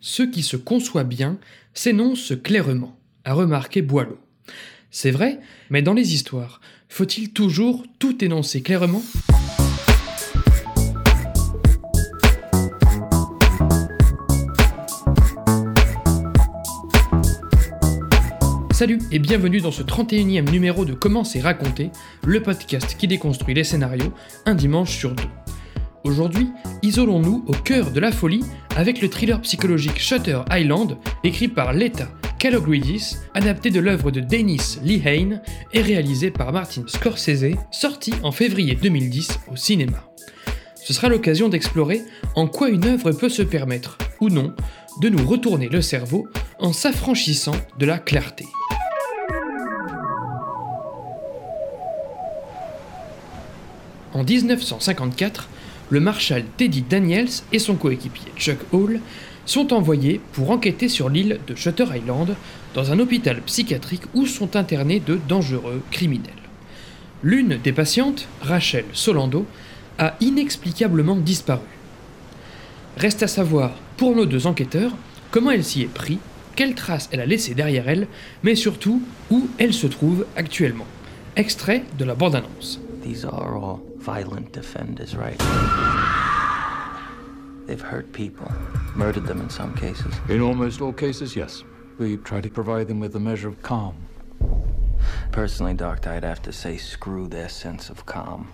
Ce qui se conçoit bien s'énonce clairement, a remarqué Boileau. C'est vrai, mais dans les histoires, faut-il toujours tout énoncer clairement? Salut et bienvenue dans ce 31e numéro de Comment c'est raconté, le podcast qui déconstruit les scénarios un dimanche sur deux. Aujourd'hui, isolons-nous au cœur de la folie avec le thriller psychologique Shutter Island, écrit par Leta Kalogridis, adapté de l'œuvre de Dennis Lehane et réalisé par Martin Scorsese, sorti en février 2010 au cinéma. Ce sera l'occasion d'explorer en quoi une œuvre peut se permettre, ou non, de nous retourner le cerveau en s'affranchissant de la clarté. En 1954, le marshal Teddy Daniels et son coéquipier Chuck Hall sont envoyés pour enquêter sur l'île de Shutter Island, dans un hôpital psychiatrique où sont internés de dangereux criminels. L'une des patientes, Rachel Solando, a inexplicablement disparu. Reste à savoir, pour nos deux enquêteurs, comment elle s'y est pris, quelles traces elle a laissées derrière elle, mais surtout où elle se trouve actuellement. Extrait de la bande-annonce. Violent offenders, right? They've hurt people, murdered them in some cases. In almost all cases, yes. We try to provide them with a measure of calm. Personally, Doctor, I'd have to say screw their sense of calm.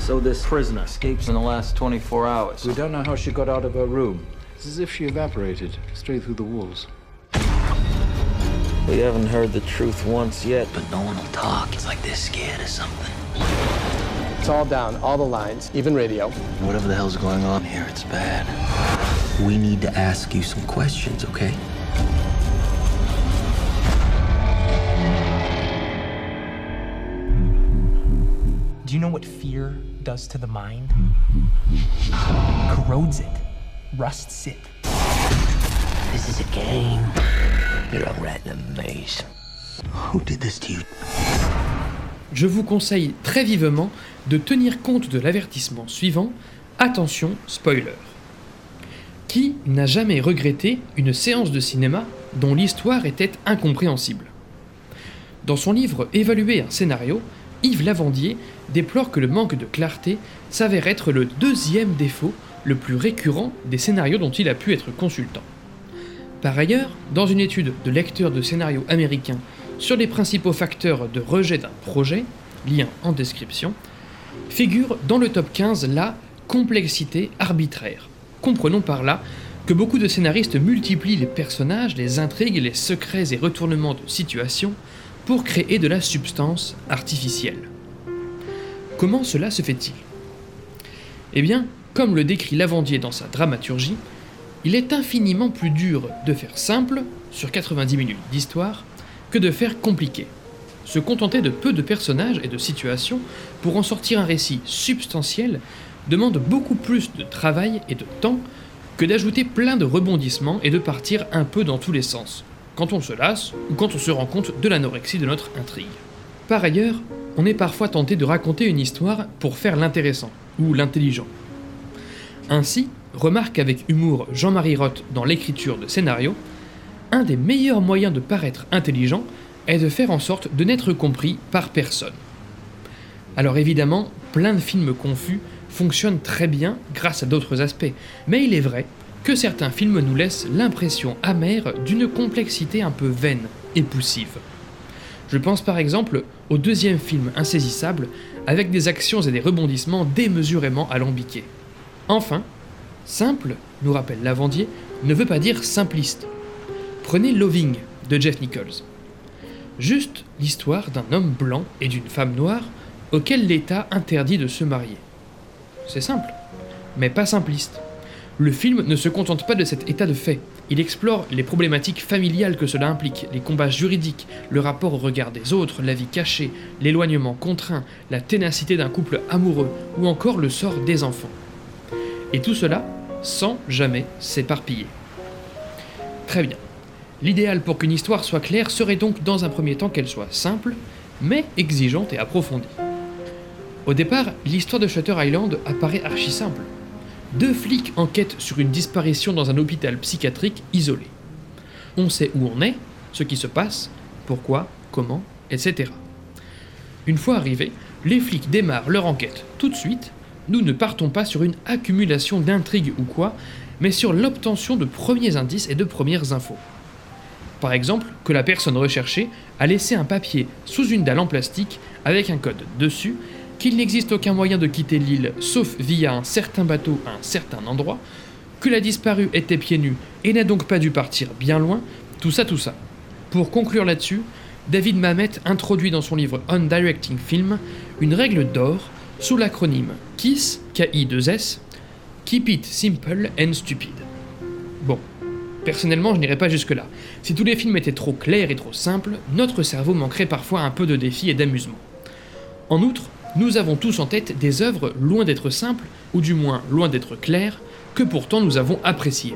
So this prisoner escapes in the last 24 hours. We don't know how she got out of her room. It's as if she evaporated straight through the walls. We haven't heard the truth once yet, but no one will talk. It's like they're scared of something. It's all down, all the lines, even radio. Whatever the hell's going on here, it's bad. We need to ask you some questions, okay? Do you know what fear does to the mind? Corrodes it, rusts it. This is a game. You're a rat in a maze. Who did this to you? Je vous conseille très vivement de tenir compte de l'avertissement suivant attention, spoiler. Qui n'a jamais regretté une séance de cinéma dont l'histoire était incompréhensible? Dans son livre Évaluer un scénario, Yves Lavandier déplore que le manque de clarté s'avère être le deuxième défaut le plus récurrent des scénarios dont il a pu être consultant. Par ailleurs, dans une étude de lecteurs de scénarios américains sur les principaux facteurs de rejet d'un projet, lien en description, figure dans le top 15 la complexité arbitraire. Comprenons par là que beaucoup de scénaristes multiplient les personnages, les intrigues, les secrets et retournements de situation pour créer de la substance artificielle. Comment cela se fait-il? Eh bien, comme le décrit Lavandier dans sa dramaturgie, il est infiniment plus dur de faire simple, sur 90 minutes d'histoire, que de faire compliqué. Se contenter de peu de personnages et de situations pour en sortir un récit substantiel demande beaucoup plus de travail et de temps que d'ajouter plein de rebondissements et de partir un peu dans tous les sens, quand on se lasse ou quand on se rend compte de l'anorexie de notre intrigue. Par ailleurs, on est parfois tenté de raconter une histoire pour faire l'intéressant ou l'intelligent. Ainsi, remarque avec humour Jean-Marie Roth dans l'écriture de scénario, un des meilleurs moyens de paraître intelligent est de faire en sorte de n'être compris par personne. Alors évidemment, plein de films confus fonctionnent très bien grâce à d'autres aspects, mais il est vrai que certains films nous laissent l'impression amère d'une complexité un peu vaine et poussive. Je pense par exemple au deuxième film Insaisissable, avec des actions et des rebondissements démesurément alambiqués. Enfin, simple, nous rappelle Lavandier, ne veut pas dire simpliste. Prenez Loving de Jeff Nichols. Juste l'histoire d'un homme blanc et d'une femme noire auquel l'État interdit de se marier. C'est simple, mais pas simpliste. Le film ne se contente pas de cet état de fait, il explore les problématiques familiales que cela implique, les combats juridiques, le rapport au regard des autres, la vie cachée, l'éloignement contraint, la ténacité d'un couple amoureux ou encore le sort des enfants. Et tout cela sans jamais s'éparpiller. Très bien. L'idéal pour qu'une histoire soit claire serait donc dans un premier temps qu'elle soit simple, mais exigeante et approfondie. Au départ, l'histoire de Shutter Island apparaît archi simple. deux flics enquêtent sur une disparition dans un hôpital psychiatrique isolé. On sait où on est, ce qui se passe, pourquoi, comment, etc. Une fois arrivés, les flics démarrent leur enquête tout de suite. Nous ne partons pas sur une accumulation d'intrigues ou quoi, mais sur l'obtention de premiers indices et de premières infos. Par exemple, que la personne recherchée a laissé un papier sous une dalle en plastique avec un code dessus, qu'il n'existe aucun moyen de quitter l'île sauf via un certain bateau à un certain endroit, que la disparue était pieds nus et n'a donc pas dû partir bien loin, tout ça, tout ça. Pour conclure là-dessus, David Mamet introduit dans son livre On Directing Film une règle d'or sous l'acronyme KISS, K-I-2-S, Keep It Simple and Stupid. Bon, personnellement je n'irai pas jusque-là. Si tous les films étaient trop clairs et trop simples, notre cerveau manquerait parfois un peu de défi et d'amusement. En outre, nous avons tous en tête des œuvres loin d'être simples, ou du moins loin d'être claires, que pourtant nous avons appréciées.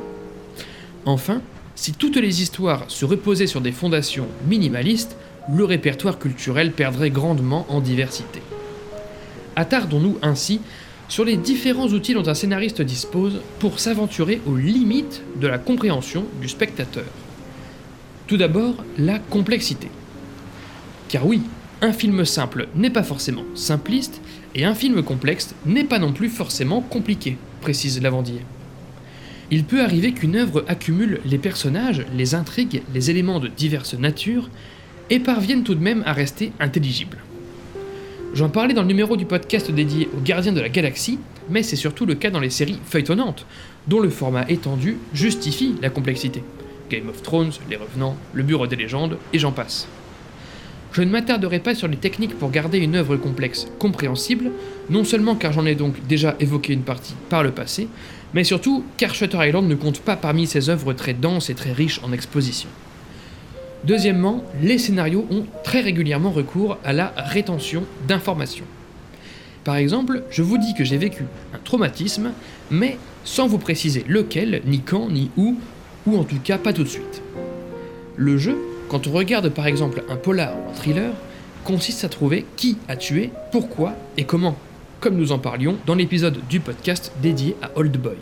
Enfin, si toutes les histoires se reposaient sur des fondations minimalistes, le répertoire culturel perdrait grandement en diversité. Attardons-nous ainsi sur les différents outils dont un scénariste dispose pour s'aventurer aux limites de la compréhension du spectateur. Tout d'abord, la complexité. Car oui, un film simple n'est pas forcément simpliste, et un film complexe n'est pas non plus forcément compliqué, précise Lavandier. Il peut arriver qu'une œuvre accumule les personnages, les intrigues, les éléments de diverses natures, et parvienne tout de même à rester intelligible. J'en parlais dans le numéro du podcast dédié aux gardiens de la galaxie, mais c'est surtout le cas dans les séries feuilletonnantes, dont le format étendu justifie la complexité. Game of Thrones, Les Revenants, Le Bureau des légendes, et j'en passe. Je ne m'attarderai pas sur les techniques pour garder une œuvre complexe compréhensible, non seulement car j'en ai donc déjà évoqué une partie par le passé, mais surtout car Shutter Island ne compte pas parmi ces œuvres très denses et très riches en exposition. Deuxièmement, les scénarios ont très régulièrement recours à la rétention d'informations. Par exemple, je vous dis que j'ai vécu un traumatisme, mais sans vous préciser lequel, ni quand, ni où, ou en tout cas pas tout de suite. Le jeu, quand on regarde par exemple un polar ou un thriller, consiste à trouver qui a tué, pourquoi et comment, comme nous en parlions dans l'épisode du podcast dédié à Old Boy.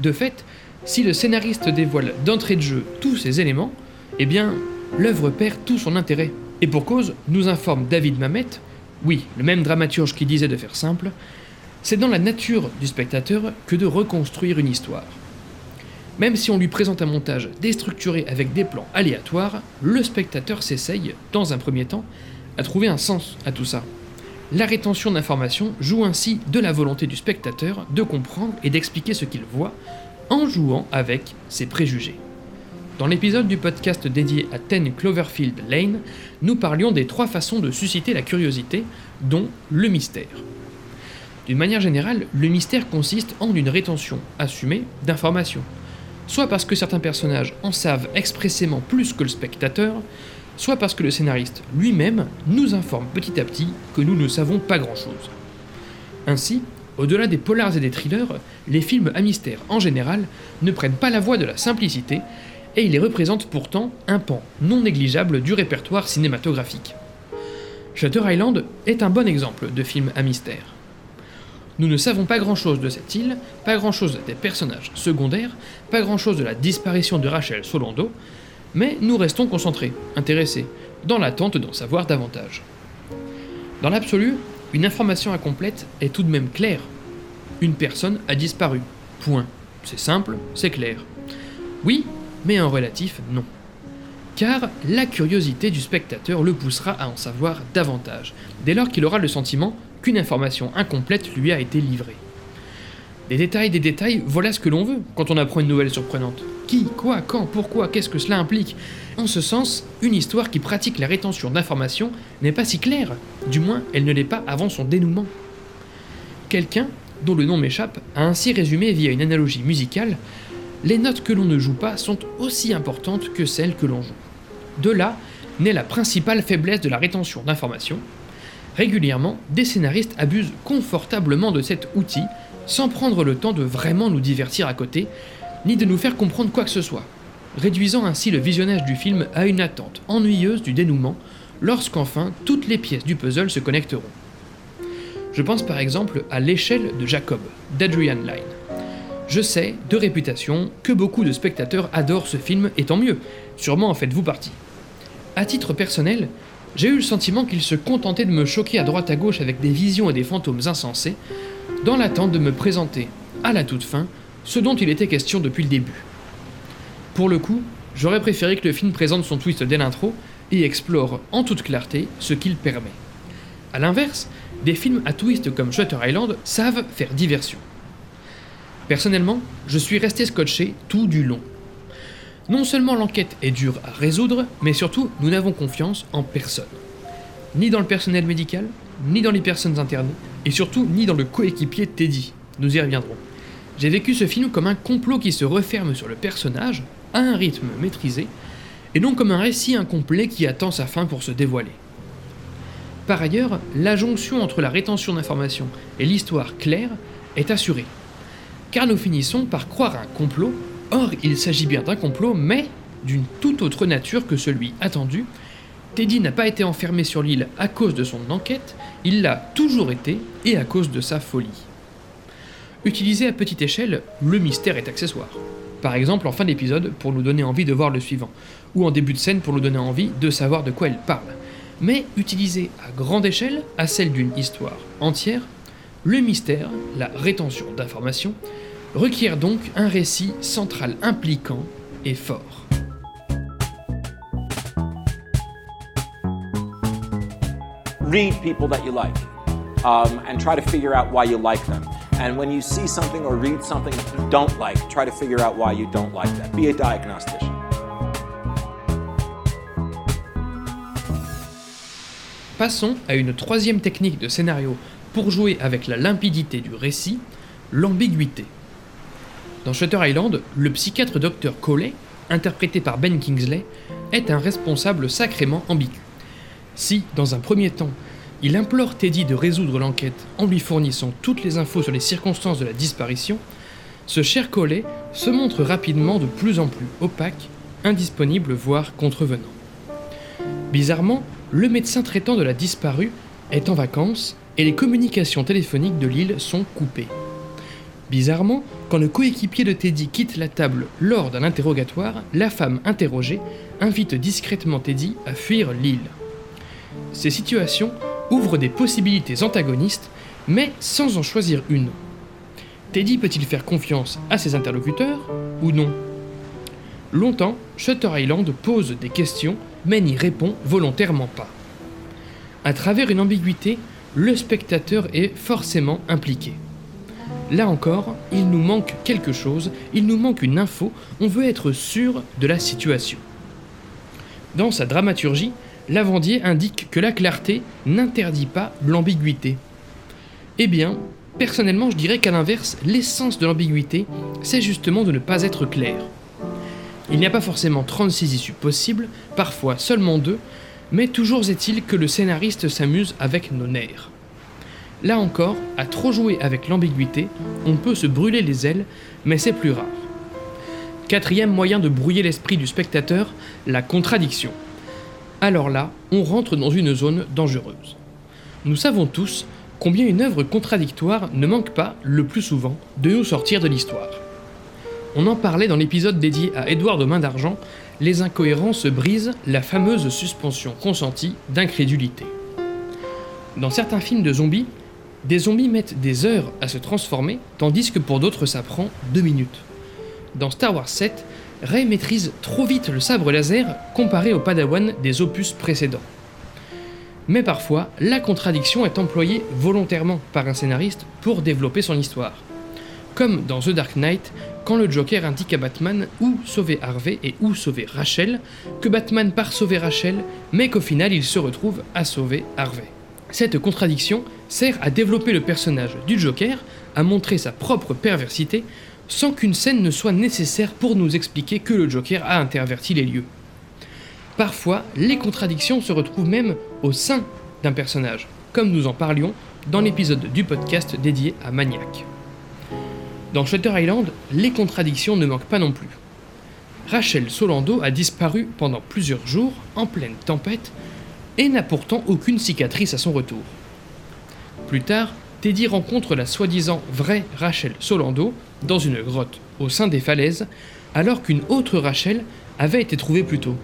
De fait, si le scénariste dévoile d'entrée de jeu tous ces éléments, eh bien, l'œuvre perd tout son intérêt. Et pour cause, nous informe David Mamet, oui, le même dramaturge qui disait de faire simple, c'est dans la nature du spectateur que de reconstruire une histoire. Même si on lui présente un montage déstructuré avec des plans aléatoires, le spectateur s'essaye, dans un premier temps, à trouver un sens à tout ça. La rétention d'informations joue ainsi de la volonté du spectateur de comprendre et d'expliquer ce qu'il voit en jouant avec ses préjugés. Dans l'épisode du podcast dédié à Ten Cloverfield Lane, nous parlions des trois façons de susciter la curiosité, dont le mystère. D'une manière générale, le mystère consiste en une rétention assumée d'informations, soit parce que certains personnages en savent expressément plus que le spectateur, soit parce que le scénariste lui-même nous informe petit à petit que nous ne savons pas grand-chose. Ainsi, au-delà des polars et des thrillers, les films à mystère en général ne prennent pas la voie de la simplicité et il les représente pourtant un pan non négligeable du répertoire cinématographique. Shutter Island est un bon exemple de film à mystère. Nous ne savons pas grand-chose de cette île, pas grand-chose des personnages secondaires, pas grand-chose de la disparition de Rachel Solando, mais nous restons concentrés, intéressés, dans l'attente d'en savoir davantage. Dans l'absolu, une information incomplète est tout de même claire. Une personne a disparu. Point. C'est simple, c'est clair. Oui, mais en relatif, non. Car la curiosité du spectateur le poussera à en savoir davantage, dès lors qu'il aura le sentiment qu'une information incomplète lui a été livrée. Des détails, des détails, voilà ce que l'on veut quand on apprend une nouvelle surprenante. Qui, quoi, quand, pourquoi, qu'est-ce que cela implique? En ce sens, une histoire qui pratique la rétention d'informations n'est pas si claire, du moins elle ne l'est pas avant son dénouement. Quelqu'un, dont le nom m'échappe, a ainsi résumé via une analogie musicale les notes que l'on ne joue pas sont aussi importantes que celles que l'on joue. De là naît la principale faiblesse de la rétention d'informations. Régulièrement, des scénaristes abusent confortablement de cet outil sans prendre le temps de vraiment nous divertir à côté, ni de nous faire comprendre quoi que ce soit, réduisant ainsi le visionnage du film à une attente ennuyeuse du dénouement, lorsqu'enfin toutes les pièces du puzzle se connecteront. Je pense par exemple à l'échelle de Jacob, d'Adrian Lyne. Je sais, de réputation, que beaucoup de spectateurs adorent ce film, et tant mieux, sûrement en faites-vous partie. À titre personnel, j'ai eu le sentiment qu'il se contentait de me choquer à droite à gauche avec des visions et des fantômes insensés, dans l'attente de me présenter, à la toute fin, ce dont il était question depuis le début. Pour le coup, j'aurais préféré que le film présente son twist dès l'intro et explore en toute clarté ce qu'il permet. A l'inverse, des films à twist comme Shutter Island savent faire diversion. Personnellement, je suis resté scotché tout du long. Non seulement l'enquête est dure à résoudre, mais surtout nous n'avons confiance en personne. Ni dans le personnel médical, ni dans les personnes internées, et surtout ni dans le coéquipier Teddy. Nous y reviendrons. J'ai vécu ce film comme un complot qui se referme sur le personnage, à un rythme maîtrisé, et non comme un récit incomplet qui attend sa fin pour se dévoiler. Par ailleurs, la jonction entre la rétention d'informations et l'histoire claire est assurée car nous finissons par croire un complot, or il s'agit bien d'un complot, mais d'une toute autre nature que celui attendu. Teddy n'a pas été enfermé sur l'île à cause de son enquête, il l'a toujours été et à cause de sa folie. Utilisé à petite échelle, le mystère est accessoire. Par exemple en fin d'épisode pour nous donner envie de voir le suivant, ou en début de scène pour nous donner envie de savoir de quoi elle parle. Mais utilisé à grande échelle, à celle d'une histoire entière, le mystère, la rétention d'informations, requiert donc un récit central impliquant et fort. read people that you like um, and try to figure out why you like them. And when you see something or read something that you don't like, try to figure out why you don't like that. Be a diagnostician. Passons à une troisième technique de scénario pour jouer avec la limpidité du récit, l'ambiguïté. Dans Shutter Island, le psychiatre Dr. Coley, interprété par Ben Kingsley, est un responsable sacrément ambigu. Si, dans un premier temps, il implore Teddy de résoudre l'enquête en lui fournissant toutes les infos sur les circonstances de la disparition, ce cher Collet se montre rapidement de plus en plus opaque, indisponible voire contrevenant. Bizarrement, le médecin traitant de la disparue est en vacances et les communications téléphoniques de l'île sont coupées. Bizarrement, quand le coéquipier de Teddy quitte la table lors d'un interrogatoire, la femme interrogée invite discrètement Teddy à fuir l'île. Ces situations ouvrent des possibilités antagonistes, mais sans en choisir une. Teddy peut-il faire confiance à ses interlocuteurs ou non? Longtemps, Shutter Island pose des questions, mais n'y répond volontairement pas. À travers une ambiguïté, le spectateur est forcément impliqué. Là encore, il nous manque quelque chose, il nous manque une info, on veut être sûr de la situation. Dans sa dramaturgie, Lavandier indique que la clarté n'interdit pas l'ambiguïté. Eh bien, personnellement, je dirais qu'à l'inverse, l'essence de l'ambiguïté, c'est justement de ne pas être clair. Il n'y a pas forcément 36 issues possibles, parfois seulement deux, mais toujours est-il que le scénariste s'amuse avec nos nerfs. Là encore, à trop jouer avec l'ambiguïté, on peut se brûler les ailes, mais c'est plus rare. Quatrième moyen de brouiller l'esprit du spectateur, la contradiction. Alors là, on rentre dans une zone dangereuse. Nous savons tous combien une œuvre contradictoire ne manque pas, le plus souvent, de nous sortir de l'histoire. On en parlait dans l'épisode dédié à Édouard de Main d'Argent, les incohérences brisent la fameuse suspension consentie d'incrédulité. Dans certains films de zombies, des zombies mettent des heures à se transformer, tandis que pour d'autres ça prend deux minutes. Dans Star Wars 7, Rey maîtrise trop vite le sabre laser comparé au Padawan des opus précédents. Mais parfois, la contradiction est employée volontairement par un scénariste pour développer son histoire. Comme dans The Dark Knight, quand le Joker indique à Batman où sauver Harvey et où sauver Rachel, que Batman part sauver Rachel, mais qu'au final il se retrouve à sauver Harvey. Cette contradiction sert à développer le personnage du Joker, à montrer sa propre perversité, sans qu'une scène ne soit nécessaire pour nous expliquer que le Joker a interverti les lieux. Parfois, les contradictions se retrouvent même au sein d'un personnage, comme nous en parlions dans l'épisode du podcast dédié à Maniac. Dans Shutter Island, les contradictions ne manquent pas non plus. Rachel Solando a disparu pendant plusieurs jours en pleine tempête et n'a pourtant aucune cicatrice à son retour. Plus tard, Teddy rencontre la soi-disant vraie Rachel Solando dans une grotte au sein des falaises, alors qu'une autre Rachel avait été trouvée plus tôt.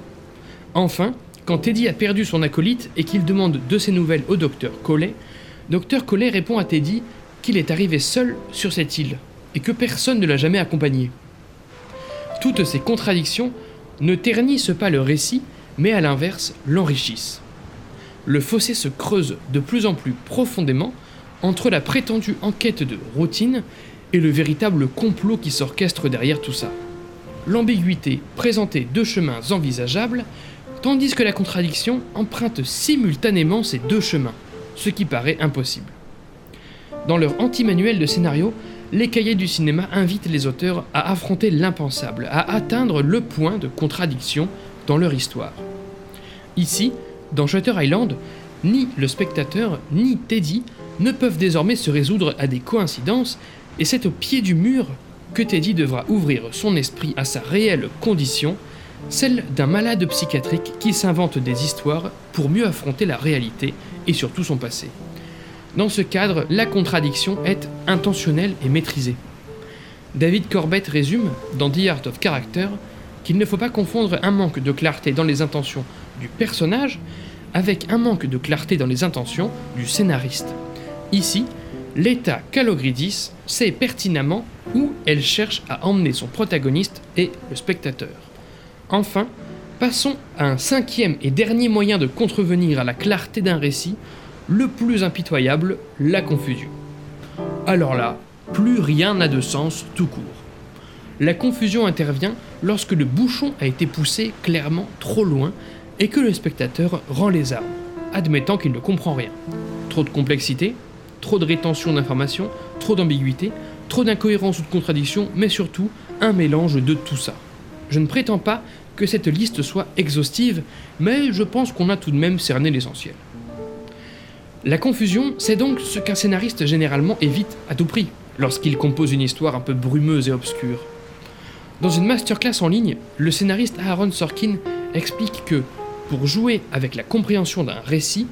Enfin, quand Teddy a perdu son acolyte et qu'il demande de ses nouvelles au docteur Collet, docteur Collet répond à Teddy qu'il est arrivé seul sur cette île et que personne ne l'a jamais accompagné. Toutes ces contradictions ne ternissent pas le récit, mais à l'inverse l'enrichissent. Le fossé se creuse de plus en plus profondément entre la prétendue enquête de routine et le véritable complot qui s'orchestre derrière tout ça. L'ambiguïté présentait deux chemins envisageables, tandis que la contradiction emprunte simultanément ces deux chemins, ce qui paraît impossible. Dans leur anti-manuel de scénario, les cahiers du cinéma invitent les auteurs à affronter l'impensable, à atteindre le point de contradiction dans leur histoire. Ici, dans Shutter Island, ni le spectateur ni Teddy ne peuvent désormais se résoudre à des coïncidences, et c'est au pied du mur que Teddy devra ouvrir son esprit à sa réelle condition, celle d'un malade psychiatrique qui s'invente des histoires pour mieux affronter la réalité et surtout son passé. Dans ce cadre, la contradiction est intentionnelle et maîtrisée. David Corbett résume, dans The Art of Character, qu'il ne faut pas confondre un manque de clarté dans les intentions du personnage avec un manque de clarté dans les intentions du scénariste. Ici, l'État Calogridis sait pertinemment où elle cherche à emmener son protagoniste et le spectateur. Enfin, passons à un cinquième et dernier moyen de contrevenir à la clarté d'un récit, le plus impitoyable, la confusion. Alors là, plus rien n'a de sens tout court. La confusion intervient lorsque le bouchon a été poussé clairement trop loin et que le spectateur rend les armes, admettant qu'il ne comprend rien. Trop de complexité, trop de rétention d'informations, trop d'ambiguïté, trop d'incohérences ou de contradictions, mais surtout un mélange de tout ça. Je ne prétends pas que cette liste soit exhaustive, mais je pense qu'on a tout de même cerné l'essentiel. La confusion, c'est donc ce qu'un scénariste généralement évite à tout prix lorsqu'il compose une histoire un peu brumeuse et obscure. Dans une masterclass en ligne, le scénariste Aaron Sorkin explique que, pour jouer avec la compréhension d'un récit,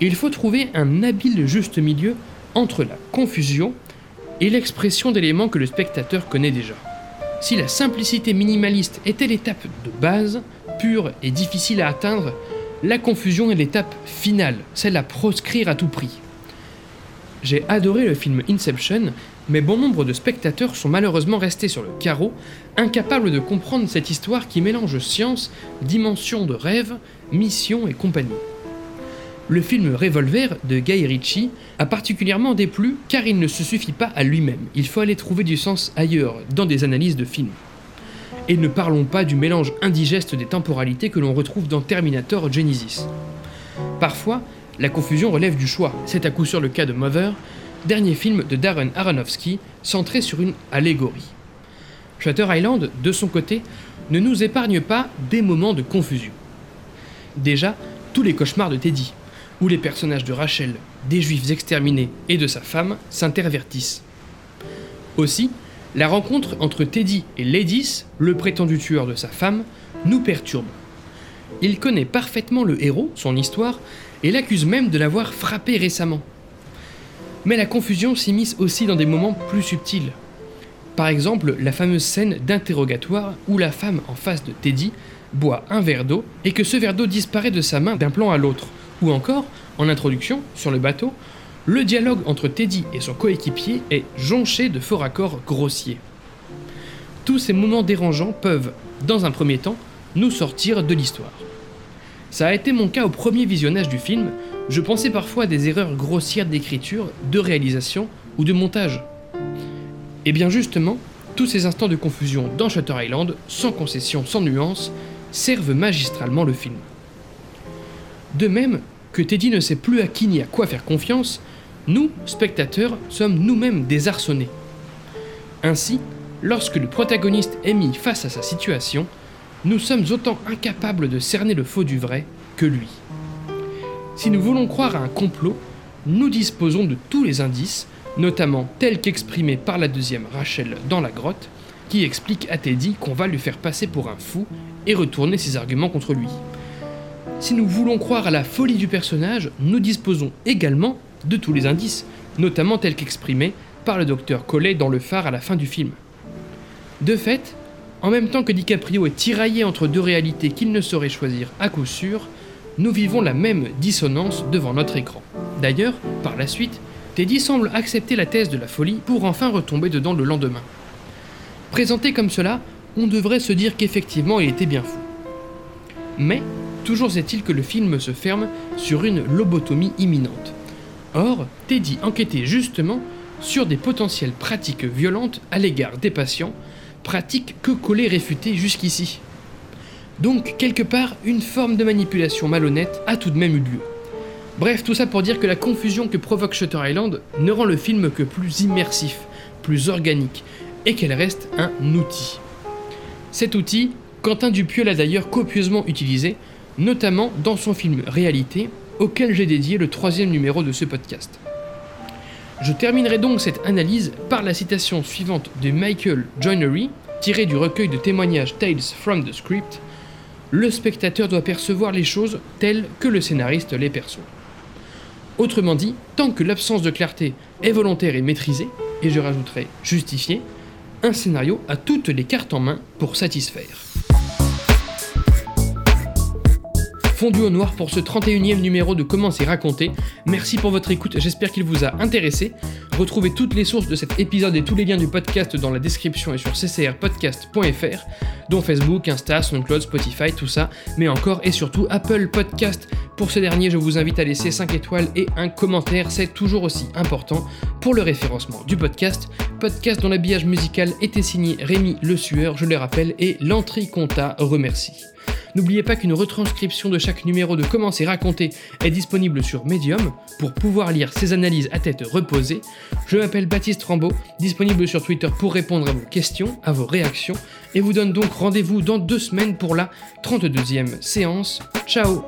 il faut trouver un habile juste milieu entre la confusion et l'expression d'éléments que le spectateur connaît déjà. Si la simplicité minimaliste était l'étape de base, pure et difficile à atteindre, la confusion est l'étape finale, celle à proscrire à tout prix. J'ai adoré le film Inception, mais bon nombre de spectateurs sont malheureusement restés sur le carreau, incapables de comprendre cette histoire qui mélange science, dimension de rêve, mission et compagnie. Le film Revolver de Guy Ritchie a particulièrement déplu car il ne se suffit pas à lui-même, il faut aller trouver du sens ailleurs, dans des analyses de films. Et ne parlons pas du mélange indigeste des temporalités que l'on retrouve dans Terminator Genesis. Parfois, la confusion relève du choix, c'est à coup sûr le cas de Mother, dernier film de Darren Aronofsky centré sur une allégorie. Shutter Island, de son côté, ne nous épargne pas des moments de confusion. Déjà, tous les cauchemars de Teddy, où les personnages de Rachel, des juifs exterminés et de sa femme s'intervertissent. Aussi, la rencontre entre Teddy et Ladys, le prétendu tueur de sa femme, nous perturbe. Il connaît parfaitement le héros, son histoire, et l'accuse même de l'avoir frappé récemment. Mais la confusion s'immisce aussi dans des moments plus subtils. Par exemple, la fameuse scène d'interrogatoire où la femme en face de Teddy boit un verre d'eau et que ce verre d'eau disparaît de sa main d'un plan à l'autre. Ou encore, en introduction, sur le bateau, le dialogue entre Teddy et son coéquipier est jonché de faux raccords grossiers. Tous ces moments dérangeants peuvent, dans un premier temps, nous sortir de l'histoire. Ça a été mon cas au premier visionnage du film, je pensais parfois à des erreurs grossières d'écriture, de réalisation ou de montage. Et bien justement, tous ces instants de confusion dans Shutter Island, sans concession, sans nuance, servent magistralement le film. De même que Teddy ne sait plus à qui ni à quoi faire confiance, nous, spectateurs, sommes nous-mêmes désarçonnés. Ainsi, lorsque le protagoniste est mis face à sa situation, nous sommes autant incapables de cerner le faux du vrai que lui. Si nous voulons croire à un complot, nous disposons de tous les indices, notamment tels qu'exprimés par la deuxième Rachel dans la grotte, qui explique à Teddy qu'on va lui faire passer pour un fou et retourner ses arguments contre lui. Si nous voulons croire à la folie du personnage, nous disposons également de tous les indices, notamment tel qu'exprimé par le docteur Collet dans Le Phare à la fin du film. De fait, en même temps que DiCaprio est tiraillé entre deux réalités qu'il ne saurait choisir à coup sûr, nous vivons la même dissonance devant notre écran. D'ailleurs, par la suite, Teddy semble accepter la thèse de la folie pour enfin retomber dedans le lendemain. Présenté comme cela, on devrait se dire qu'effectivement il était bien fou. Mais, toujours est-il que le film se ferme sur une lobotomie imminente. Or, Teddy enquêtait justement sur des potentielles pratiques violentes à l'égard des patients, pratiques que Collet réfutait jusqu'ici. Donc, quelque part, une forme de manipulation malhonnête a tout de même eu lieu. Bref, tout ça pour dire que la confusion que provoque Shutter Island ne rend le film que plus immersif, plus organique, et qu'elle reste un outil. Cet outil, Quentin Dupieux l'a d'ailleurs copieusement utilisé, notamment dans son film Réalité, auquel j'ai dédié le troisième numéro de ce podcast. Je terminerai donc cette analyse par la citation suivante de Michael Joinery, tirée du recueil de témoignages Tales from the Script, le spectateur doit percevoir les choses telles que le scénariste les perçoit. Autrement dit, tant que l'absence de clarté est volontaire et maîtrisée, et je rajouterai justifiée, un scénario a toutes les cartes en main pour satisfaire. Fondu au noir pour ce 31e numéro de Comment c'est raconté. Merci pour votre écoute, j'espère qu'il vous a intéressé. Retrouvez toutes les sources de cet épisode et tous les liens du podcast dans la description et sur ccrpodcast.fr, dont Facebook, Insta, SoundCloud, Spotify, tout ça, mais encore et surtout Apple Podcast. Pour ce dernier, je vous invite à laisser 5 étoiles et un commentaire, c'est toujours aussi important pour le référencement du podcast. Podcast dont l'habillage musical était signé Rémi Le Sueur, je le rappelle, et l'entrée compta remercie. N'oubliez pas qu'une retranscription de chaque numéro de Comment c'est raconté est disponible sur Medium pour pouvoir lire ces analyses à tête reposée. Je m'appelle Baptiste Rambaud, disponible sur Twitter pour répondre à vos questions, à vos réactions, et vous donne donc rendez-vous dans deux semaines pour la 32e séance. Ciao